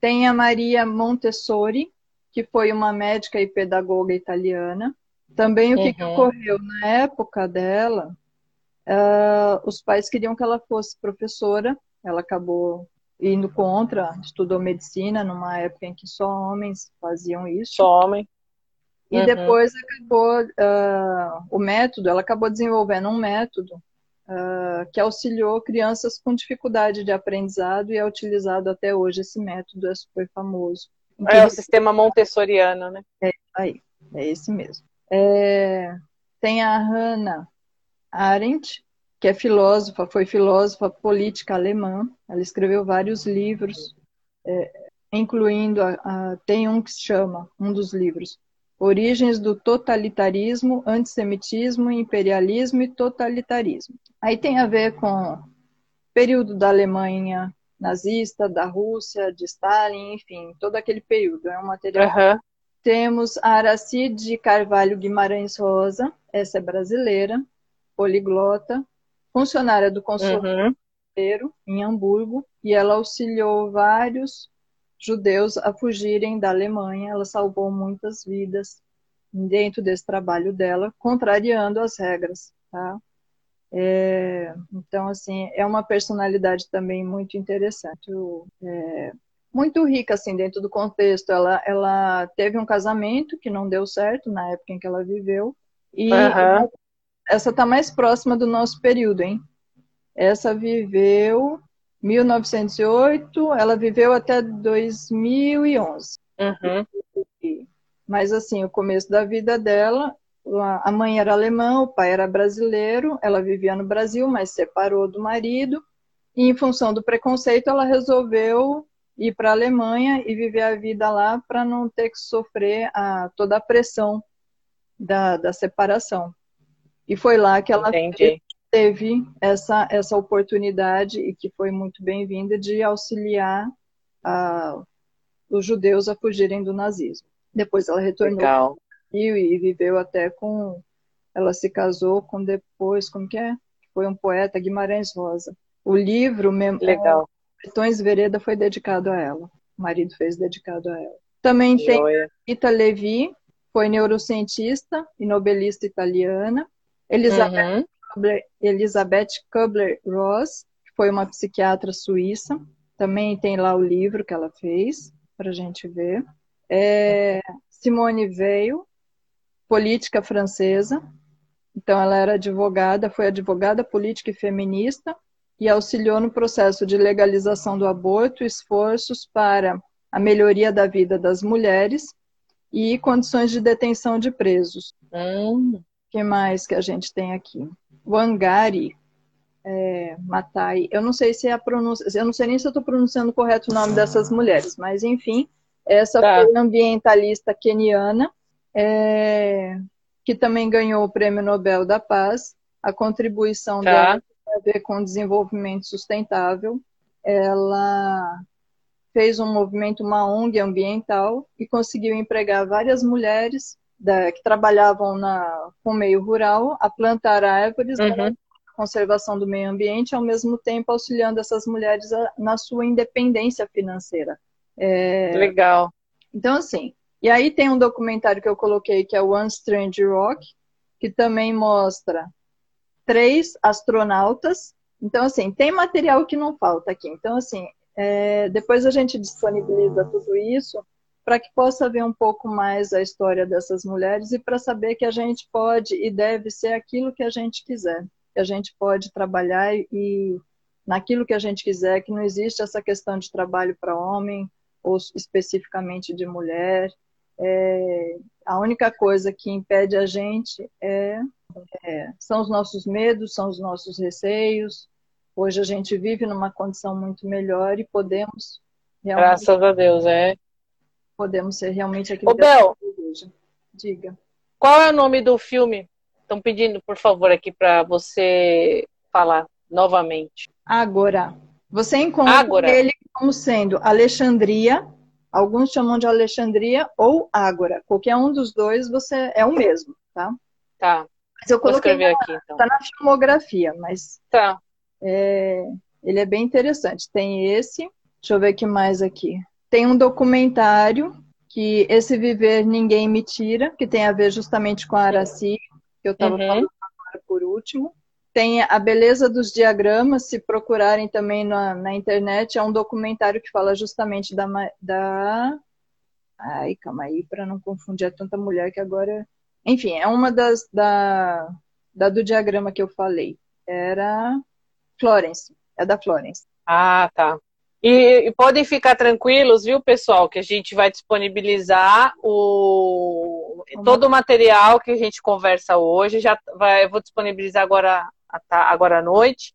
tem a Maria Montessori, que foi uma médica e pedagoga italiana. Também o que, uhum. que ocorreu na época dela, uh, os pais queriam que ela fosse professora, ela acabou indo contra, estudou medicina numa época em que só homens faziam isso. Só homem. E uhum. depois acabou uh, o método, ela acabou desenvolvendo um método uh, que auxiliou crianças com dificuldade de aprendizado e é utilizado até hoje. Esse método é super famoso. É o sistema montessoriano, né? É aí, é esse mesmo. É, tem a Hannah Arendt, que é filósofa, foi filósofa política alemã. Ela escreveu vários livros, é, incluindo a, a, tem um que se chama um dos livros Origens do totalitarismo, antissemitismo, imperialismo e totalitarismo. Aí tem a ver com período da Alemanha nazista, da Rússia, de Stalin, enfim, todo aquele período. É um material. Uhum. Temos a Aracide Carvalho Guimarães Rosa, essa é brasileira, poliglota, funcionária do consulado uhum. em Hamburgo, e ela auxiliou vários judeus a fugirem da Alemanha. Ela salvou muitas vidas dentro desse trabalho dela, contrariando as regras, tá? É, então, assim, é uma personalidade também muito interessante, é, muito rica, assim, dentro do contexto. Ela, ela teve um casamento que não deu certo na época em que ela viveu, e uhum. Essa está mais próxima do nosso período, hein? Essa viveu 1908, ela viveu até 2011. Uhum. Mas, assim, o começo da vida dela, a mãe era alemã, o pai era brasileiro, ela vivia no Brasil, mas separou do marido, e em função do preconceito, ela resolveu ir para a Alemanha e viver a vida lá para não ter que sofrer a, toda a pressão da, da separação. E foi lá que ela Entendi teve essa, essa oportunidade e que foi muito bem-vinda de auxiliar a, os judeus a fugirem do nazismo. Depois ela retornou Legal. e viveu até com. Ela se casou com depois, como que é? Foi um poeta, Guimarães Rosa. O livro, Legal. Bertões Vereda, foi dedicado a ela. O marido fez dedicado a ela. Também Joia. tem Rita Levi, foi neurocientista e nobelista italiana. Elizabeth uhum. Elizabeth Kubler-Ross, que foi uma psiquiatra suíça. Também tem lá o livro que ela fez, para a gente ver. É, Simone Veil, política francesa. Então, ela era advogada, foi advogada política e feminista e auxiliou no processo de legalização do aborto, esforços para a melhoria da vida das mulheres e condições de detenção de presos. Hum. Que mais que a gente tem aqui? Wangari é, Matai. Eu não sei se é a pronúncia, eu não sei nem se eu estou pronunciando correto o nome dessas mulheres, mas enfim, essa tá. foi ambientalista keniana, é, que também ganhou o Prêmio Nobel da Paz. A contribuição tá. dela tem a ver com desenvolvimento sustentável. Ela fez um movimento, uma ONG ambiental, e conseguiu empregar várias mulheres da, que trabalhavam na, com o meio rural a plantar árvores uhum. para a conservação do meio ambiente, ao mesmo tempo auxiliando essas mulheres a, na sua independência financeira. É... Legal. Então, assim, e aí tem um documentário que eu coloquei que é One Strange Rock, que também mostra três astronautas. Então, assim, tem material que não falta aqui. Então, assim, é, depois a gente disponibiliza tudo isso para que possa ver um pouco mais a história dessas mulheres e para saber que a gente pode e deve ser aquilo que a gente quiser, que a gente pode trabalhar e naquilo que a gente quiser, que não existe essa questão de trabalho para homem ou especificamente de mulher. É, a única coisa que impede a gente é, é, são os nossos medos, são os nossos receios. Hoje a gente vive numa condição muito melhor e podemos Graças a Deus, é podemos ser realmente aquilo Ô, Bel, Diga. Qual é o nome do filme? Estão pedindo, por favor, aqui para você falar novamente. Agora. Você encontra Agora. ele como sendo Alexandria, alguns chamam de Alexandria ou Ágora. Qualquer um dos dois você é o mesmo, tá? Tá. Mas eu coloquei Vou escrever na, aqui, então. tá na filmografia, mas Tá. é, ele é bem interessante. Tem esse, deixa eu ver o que mais aqui. Tem um documentário que esse Viver Ninguém Me Tira, que tem a ver justamente com a Araci, que eu estava Uhum. falando agora por último. Tem a beleza dos diagramas, se procurarem também na, na internet, é um documentário que fala justamente da, da... Ai, calma aí, para não confundir, é tanta mulher que agora... Enfim, é uma das da, da do diagrama que eu falei. Era Florence, é da Florence. Ah, tá. E, e podem ficar tranquilos, viu, pessoal, que a gente vai disponibilizar o todo o material que a gente conversa hoje. Já vai, eu vou disponibilizar agora, agora à noite.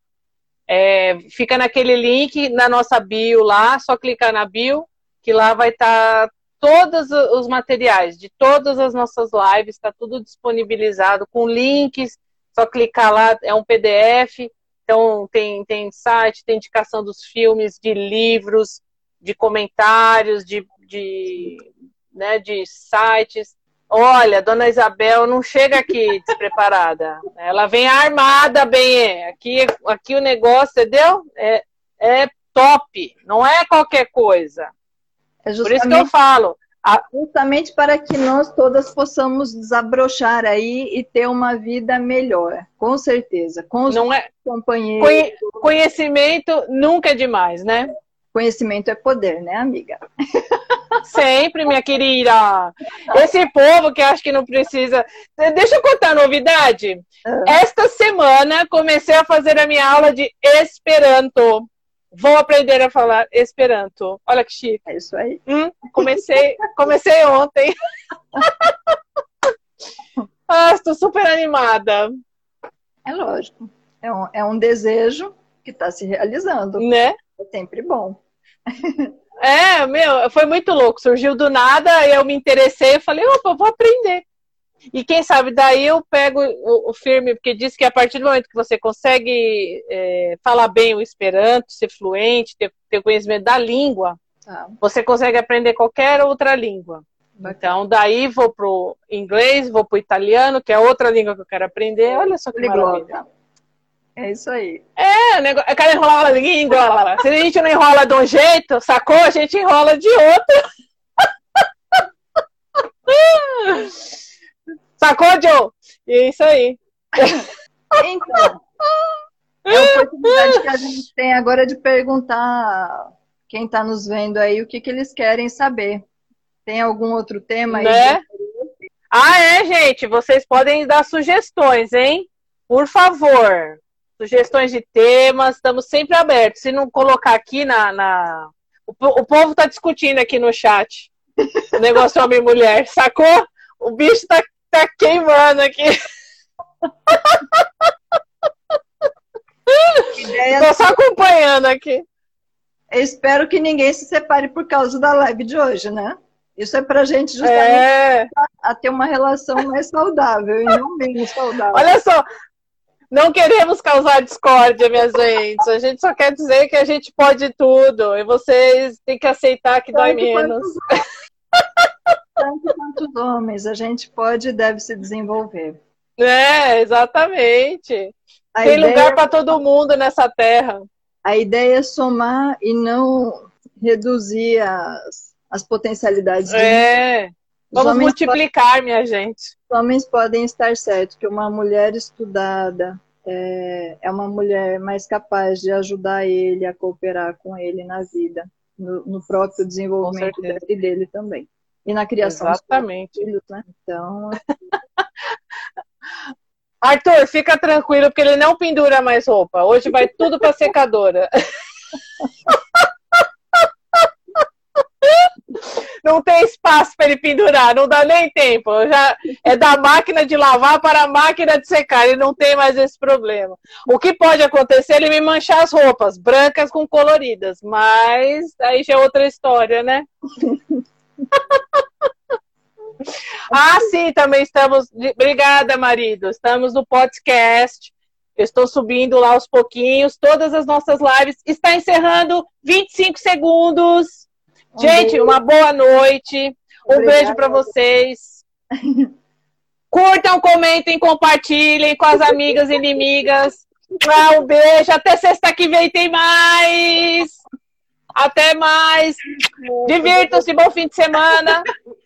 É, fica naquele link na nossa bio lá, só clicar na bio, que lá vai estar todos os materiais de todas as nossas lives, está tudo disponibilizado com links, só clicar lá, é um PDF. Então, tem, tem site, tem indicação dos filmes, de livros, de comentários, de, de, né, de sites. Olha, dona Isabel não chega aqui despreparada. Ela vem armada bem. Aqui, aqui o negócio, entendeu? É, é top, não é qualquer coisa. É Por isso que eu falo. Justamente para que nós todas possamos desabrochar aí e ter uma vida melhor, com certeza, com os não é, companheiros. conhe- conhecimento nunca é demais, né? Conhecimento é poder, né, amiga? Sempre, minha querida. Esse povo que acho que não precisa. Deixa eu contar a novidade. Esta semana comecei a fazer a minha aula de Esperanto. Vou aprender a falar Esperanto. Olha que chique. É isso aí. Hum, comecei, comecei ontem. ah, estou super animada, É lógico. É um, é um desejo que está se realizando. né? É sempre bom. É, meu, foi muito louco. Surgiu do nada, eu me interessei, eu falei, opa, vou aprender. E quem sabe daí eu pego o, o firme, porque diz que a partir do momento que você consegue é, falar bem o Esperanto, ser fluente, ter, ter conhecimento da língua, Tá. você consegue aprender qualquer outra língua. Então, daí vou pro inglês, vou pro italiano, que é outra língua que eu quero aprender. Olha só que maravilha. Poliglota. É isso aí. É, o negócio, eu quero enrolar a língua. Se a gente não enrola de um jeito, sacou? A gente enrola de outro. Sacou, Joe? E é isso aí. Então, é a oportunidade que a gente tem agora de perguntar quem está nos vendo aí o que, que eles querem saber. Tem algum outro tema aí? Né? Ah, é, gente. Vocês podem dar sugestões, hein? Por favor. Sugestões de temas, estamos sempre abertos. Se não colocar aqui na. na... O, o povo tá discutindo aqui no chat. O negócio homem e mulher, sacou? O bicho tá, tá queimando aqui. Ideia- Tô só acompanhando aqui. Eu espero que ninguém se separe por causa da live de hoje, né? Isso é pra gente justamente É. a ter uma relação mais saudável e não menos saudável. Olha só, não queremos causar discórdia, minhas gente. A gente só quer dizer que a gente pode tudo. E vocês têm que aceitar que dói Tanto menos. Tanto quanto os homens, a gente pode e deve se desenvolver. É, exatamente. A Tem ideia, lugar para todo mundo nessa terra. a ideia é somar e não reduzir as, as potencialidades. de É. Os Vamos multiplicar, minha gente. Os homens podem estar certos que uma mulher estudada, é, é uma mulher mais capaz de ajudar ele a cooperar com ele na vida, no, no próprio desenvolvimento dele dele também. E na criação Exatamente. dos filhos, né? Então. Arthur, fica tranquilo, porque ele não pendura mais roupa. Hoje vai tudo para secadora. não tem espaço para ele pendurar, não dá nem tempo. Já é da máquina de lavar para a máquina de secar, ele não tem mais esse problema. O que pode acontecer é ele me manchar as roupas, brancas com coloridas, mas aí já é outra história, né? ah, sim, também estamos. Obrigada, marido. Estamos no podcast. Eu estou subindo lá aos pouquinhos. Todas as nossas lives. Está encerrando 25 segundos. Gente, uma boa noite. Um Obrigada. beijo para vocês. Curtam, comentem, compartilhem com as amigas e inimigas. Um beijo. Até sexta que vem tem mais. Até mais. Divirtam-se. Bom fim de semana.